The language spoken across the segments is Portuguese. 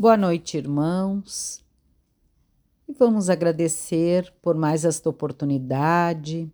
Boa noite, irmãos. E vamos agradecer por mais esta oportunidade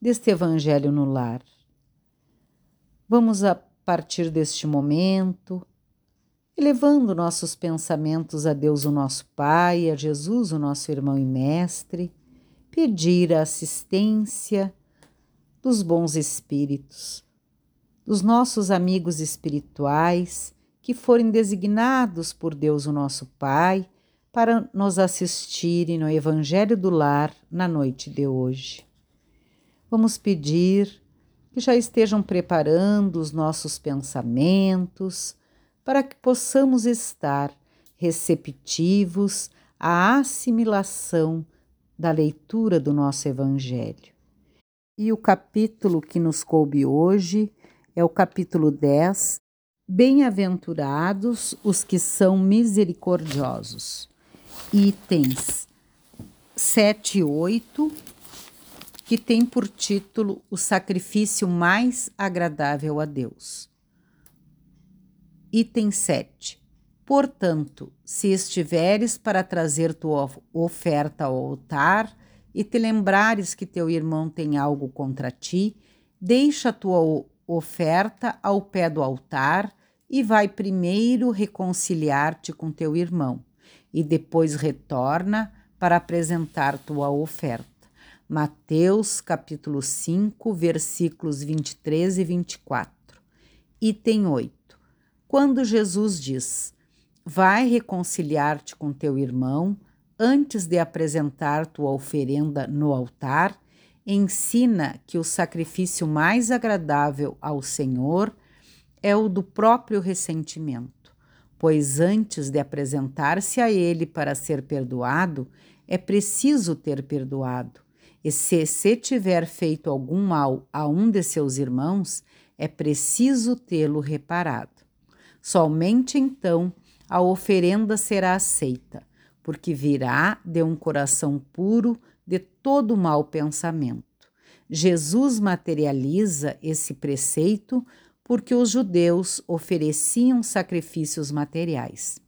deste Evangelho no lar. Vamos, a partir deste momento, elevando nossos pensamentos a Deus, o nosso Pai, a Jesus, o nosso irmão e mestre, pedir a assistência dos bons espíritos, dos nossos amigos espirituais que forem designados por Deus, o nosso Pai, para nos assistirem no Evangelho do Lar na noite de hoje. Vamos pedir que já estejam preparando os nossos pensamentos para que possamos estar receptivos à assimilação da leitura do nosso Evangelho. E o capítulo que nos coube hoje é o capítulo 10, Bem-aventurados os que são misericordiosos. Itens 7 e 8, que tem por título O sacrifício mais agradável a Deus. Item 7. Portanto, se estiveres para trazer tua oferta ao altar e te lembrares que teu irmão tem algo contra ti, deixa tua oferta ao pé do altar e vai primeiro reconciliar-te com teu irmão, e depois retorna para apresentar tua oferta. Mateus capítulo 5, versículos 23 e 24. Item 8. Quando Jesus diz: Vai reconciliar-te com teu irmão antes de apresentar tua oferenda no altar, ensina que o sacrifício mais agradável ao Senhor é o do próprio ressentimento, pois antes de apresentar-se a ele para ser perdoado, é preciso ter perdoado. E se se tiver feito algum mal a um de seus irmãos, é preciso tê-lo reparado. Somente então a oferenda será aceita, porque virá de um coração puro de todo mau pensamento. Jesus materializa esse preceito porque os judeus ofereciam sacrifícios materiais.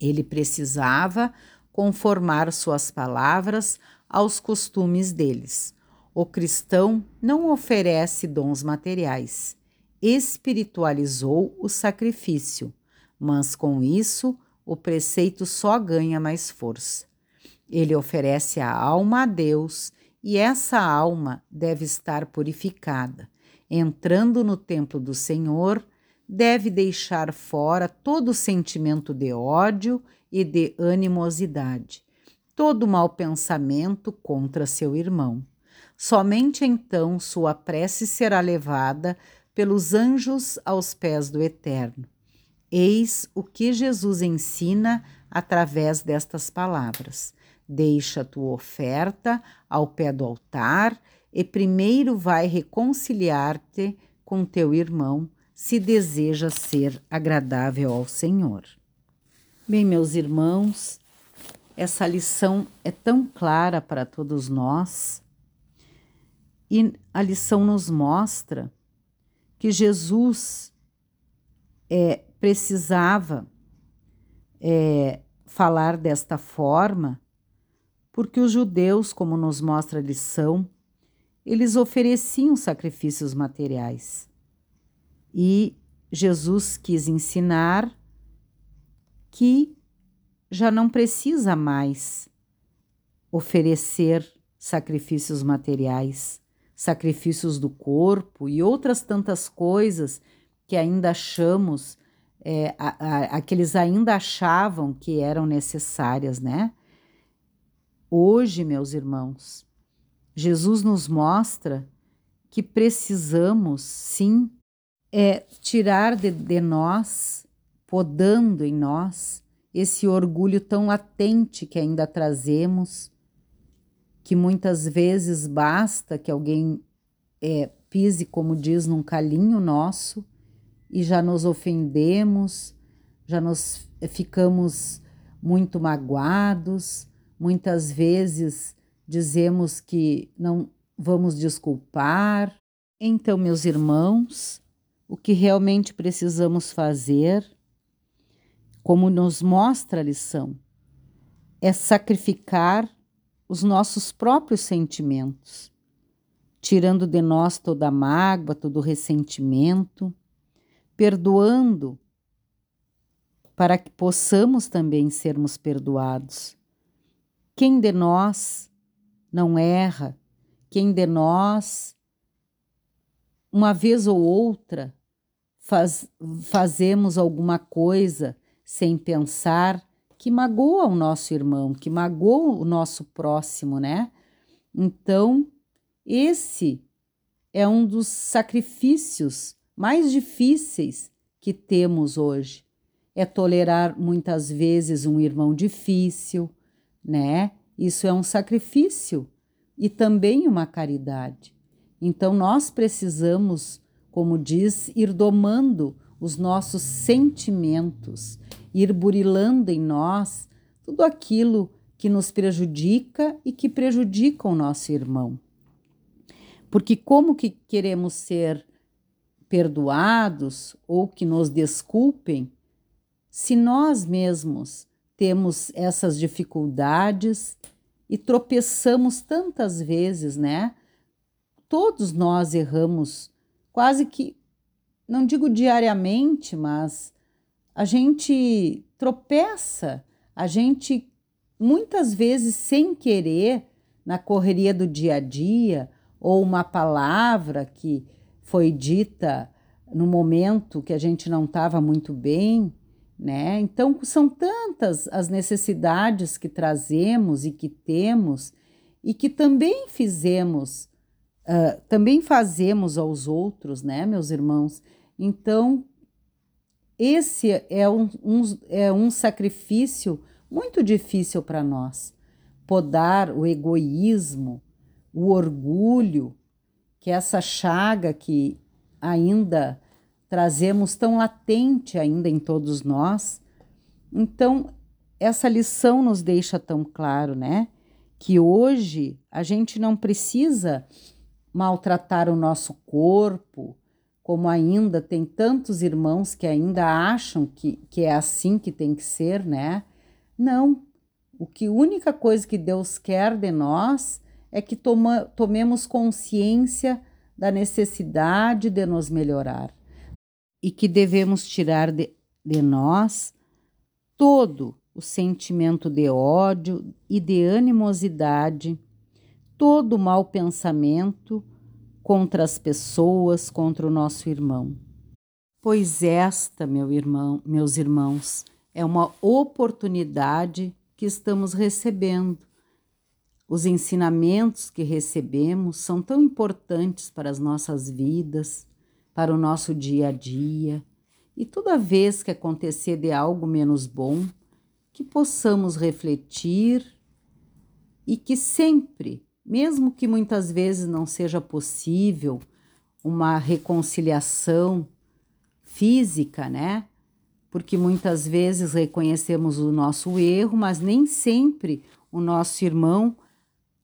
Ele precisava conformar suas palavras aos costumes deles. O cristão não oferece dons materiais, espiritualizou o sacrifício, mas com isso o preceito só ganha mais força. Ele oferece a alma a Deus e essa alma deve estar purificada entrando no templo do Senhor, deve deixar fora todo sentimento de ódio e de animosidade, todo mau pensamento contra seu irmão. Somente então sua prece será levada pelos anjos aos pés do Eterno. Eis o que Jesus ensina através destas palavras. Deixa tua oferta ao pé do altar e primeiro vai reconciliar-te com teu irmão, se deseja ser agradável ao Senhor. Bem, meus irmãos, essa lição é tão clara para todos nós e a lição nos mostra que Jesus é, precisava é, falar desta forma, porque os judeus, como nos mostra a lição, eles ofereciam sacrifícios materiais. E Jesus quis ensinar que já não precisa mais oferecer sacrifícios materiais, sacrifícios do corpo e outras tantas coisas que ainda achamos, é, aqueles ainda achavam que eram necessárias, né? Hoje, meus irmãos, Jesus nos mostra que precisamos, sim, é tirar de, de nós, podando em nós, esse orgulho tão latente que ainda trazemos, que muitas vezes basta que alguém é, pise, como diz, num calinho nosso e já nos ofendemos, já nos é, ficamos muito magoados, muitas vezes dizemos que não vamos desculpar. Então, meus irmãos, o que realmente precisamos fazer, como nos mostra a lição, é sacrificar os nossos próprios sentimentos, tirando de nós toda a mágoa, todo o ressentimento, perdoando para que possamos também sermos perdoados. Quem de nós não erra? Quem de nós, uma vez ou outra, faz, fazemos alguma coisa sem pensar que magoa o nosso irmão, que magoa o nosso próximo, né? Então, esse é um dos sacrifícios mais difíceis que temos hoje é tolerar muitas vezes um irmão difícil, né? Isso é um sacrifício e também uma caridade. Então nós precisamos, como diz, ir domando os nossos sentimentos, ir burilando em nós tudo aquilo que nos prejudica e que prejudica o nosso irmão. Porque como que queremos ser perdoados ou que nos desculpem se nós mesmos temos essas dificuldades e tropeçamos tantas vezes, né? Todos nós erramos, quase que, não digo diariamente, mas a gente tropeça, a gente muitas vezes sem querer, na correria do dia a dia, ou uma palavra que foi dita no momento que a gente não estava muito bem, né? Então, são tantas as necessidades que trazemos e que temos e que também fizemos, uh, também fazemos aos outros, né, meus irmãos? Então, esse é um, um, é um sacrifício muito difícil para nós. Podar o egoísmo, o orgulho, que é essa chaga que ainda trazemos tão latente ainda em todos nós. Então, essa lição nos deixa tão claro, né? Que hoje a gente não precisa maltratar o nosso corpo, como ainda tem tantos irmãos que ainda acham que, que é assim que tem que ser, né? Não. O que única coisa que Deus quer de nós é que toma, tomemos consciência da necessidade de nos melhorar e que devemos tirar de, de nós todo o sentimento de ódio e de animosidade, todo o mau pensamento contra as pessoas, contra o nosso irmão. Pois esta, meu irmão, meus irmãos, é uma oportunidade que estamos recebendo. Os ensinamentos que recebemos são tão importantes para as nossas vidas para o nosso dia a dia e toda vez que acontecer de algo menos bom, que possamos refletir e que sempre, mesmo que muitas vezes não seja possível uma reconciliação física, né? Porque muitas vezes reconhecemos o nosso erro, mas nem sempre o nosso irmão,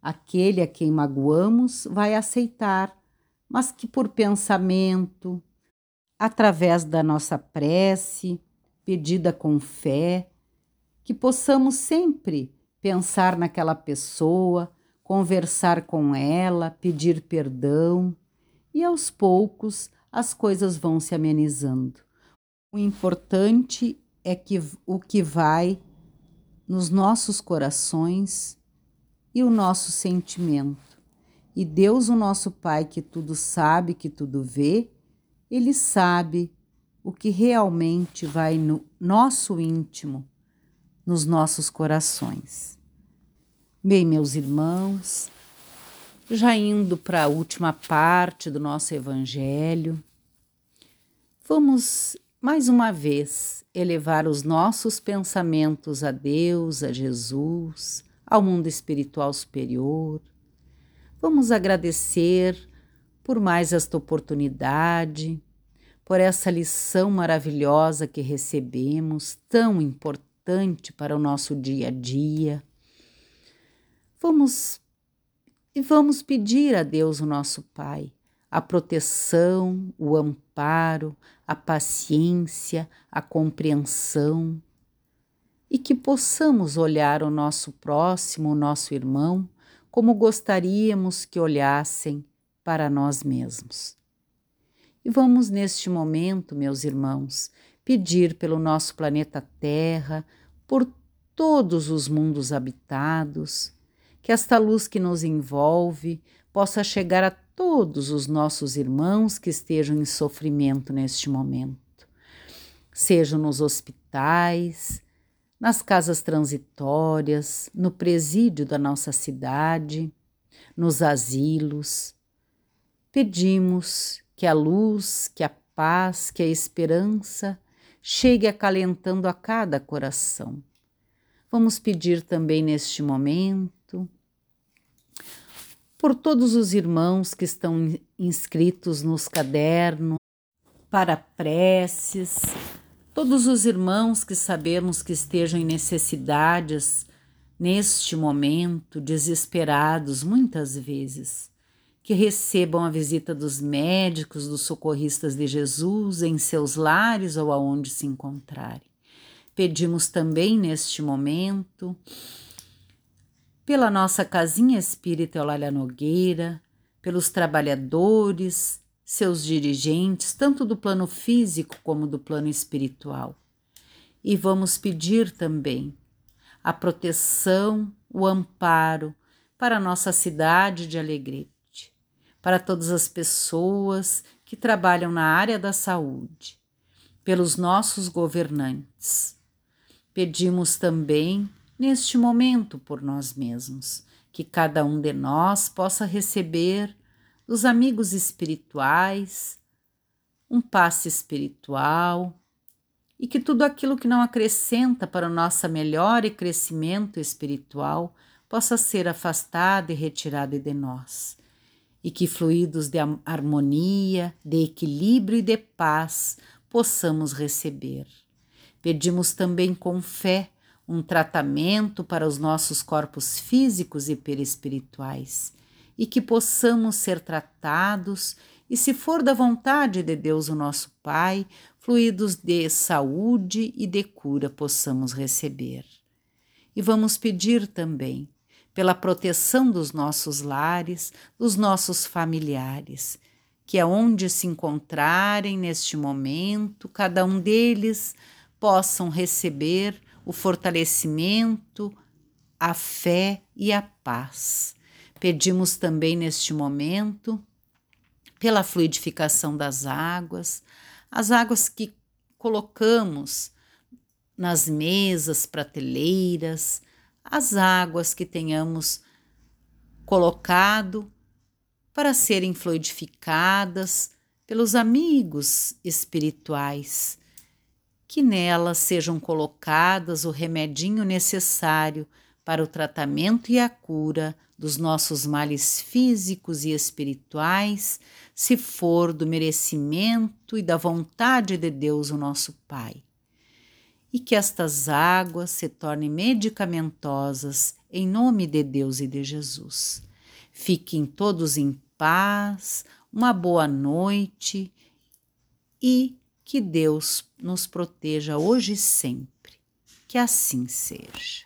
aquele a quem magoamos, vai aceitar mas que por pensamento, através da nossa prece, pedida com fé, que possamos sempre pensar naquela pessoa, conversar com ela, pedir perdão e aos poucos as coisas vão se amenizando. O importante é que o que vai nos nossos corações e o nosso sentimento. E Deus, o nosso Pai, que tudo sabe, que tudo vê, ele sabe o que realmente vai no nosso íntimo, nos nossos corações. Bem, meus irmãos, já indo para a última parte do nosso Evangelho, vamos mais uma vez elevar os nossos pensamentos a Deus, a Jesus, ao mundo espiritual superior Vamos agradecer por mais esta oportunidade, por essa lição maravilhosa que recebemos, tão importante para o nosso dia a dia. Vamos e vamos pedir a Deus, o nosso Pai, a proteção, o amparo, a paciência, a compreensão, e que possamos olhar o nosso próximo, o nosso irmão, como gostaríamos que olhassem para nós mesmos. E vamos neste momento, meus irmãos, pedir pelo nosso planeta Terra, por todos os mundos habitados, que esta luz que nos envolve possa chegar a todos os nossos irmãos que estejam em sofrimento neste momento, sejam nos hospitais, nas casas transitórias, no presídio da nossa cidade, nos asilos. Pedimos que a luz, que a paz, que a esperança chegue acalentando a cada coração. Vamos pedir também neste momento por todos os irmãos que estão inscritos nos cadernos para preces, todos os irmãos que sabemos que estejam em necessidades neste momento, desesperados muitas vezes que recebam a visita dos médicos, dos socorristas de Jesus em seus lares ou aonde se encontrarem. Pedimos também neste momento pela nossa casinha espírita Eulália Nogueira, pelos trabalhadores, seus dirigentes, tanto do plano físico como do plano espiritual. E vamos pedir também a proteção, o amparo para a nossa cidade de Alegrete para todas as pessoas que trabalham na área da saúde, pelos nossos governantes. Pedimos também, neste momento, por nós mesmos, que cada um de nós possa receber dos amigos espirituais um passe espiritual e que tudo aquilo que não acrescenta para o nosso melhor e crescimento espiritual possa ser afastado e retirado de nós e que fluidos de harmonia, de equilíbrio e de paz possamos receber. Pedimos também com fé um tratamento para os nossos corpos físicos e perispirituais e que possamos ser tratados e, se for da vontade de Deus, o nosso Pai, fluidos de saúde e de cura possamos receber. E vamos pedir também pela proteção dos nossos lares, dos nossos familiares, que aonde se encontrarem neste momento, cada um deles possam receber o fortalecimento, a fé e a paz. Pedimos também neste momento pela fluidificação das águas, as águas que colocamos nas mesas, prateleiras, as águas que tenhamos colocado para serem fluidificadas pelos amigos espirituais, que nelas sejam colocadas o remedinho necessário para o tratamento e a cura dos nossos males físicos e espirituais, se for do merecimento e da vontade de Deus, o nosso Pai e que estas águas se tornem medicamentosas em nome de Deus e de Jesus. Fiquem todos em paz, uma boa noite e que Deus nos proteja hoje e sempre. Que assim seja.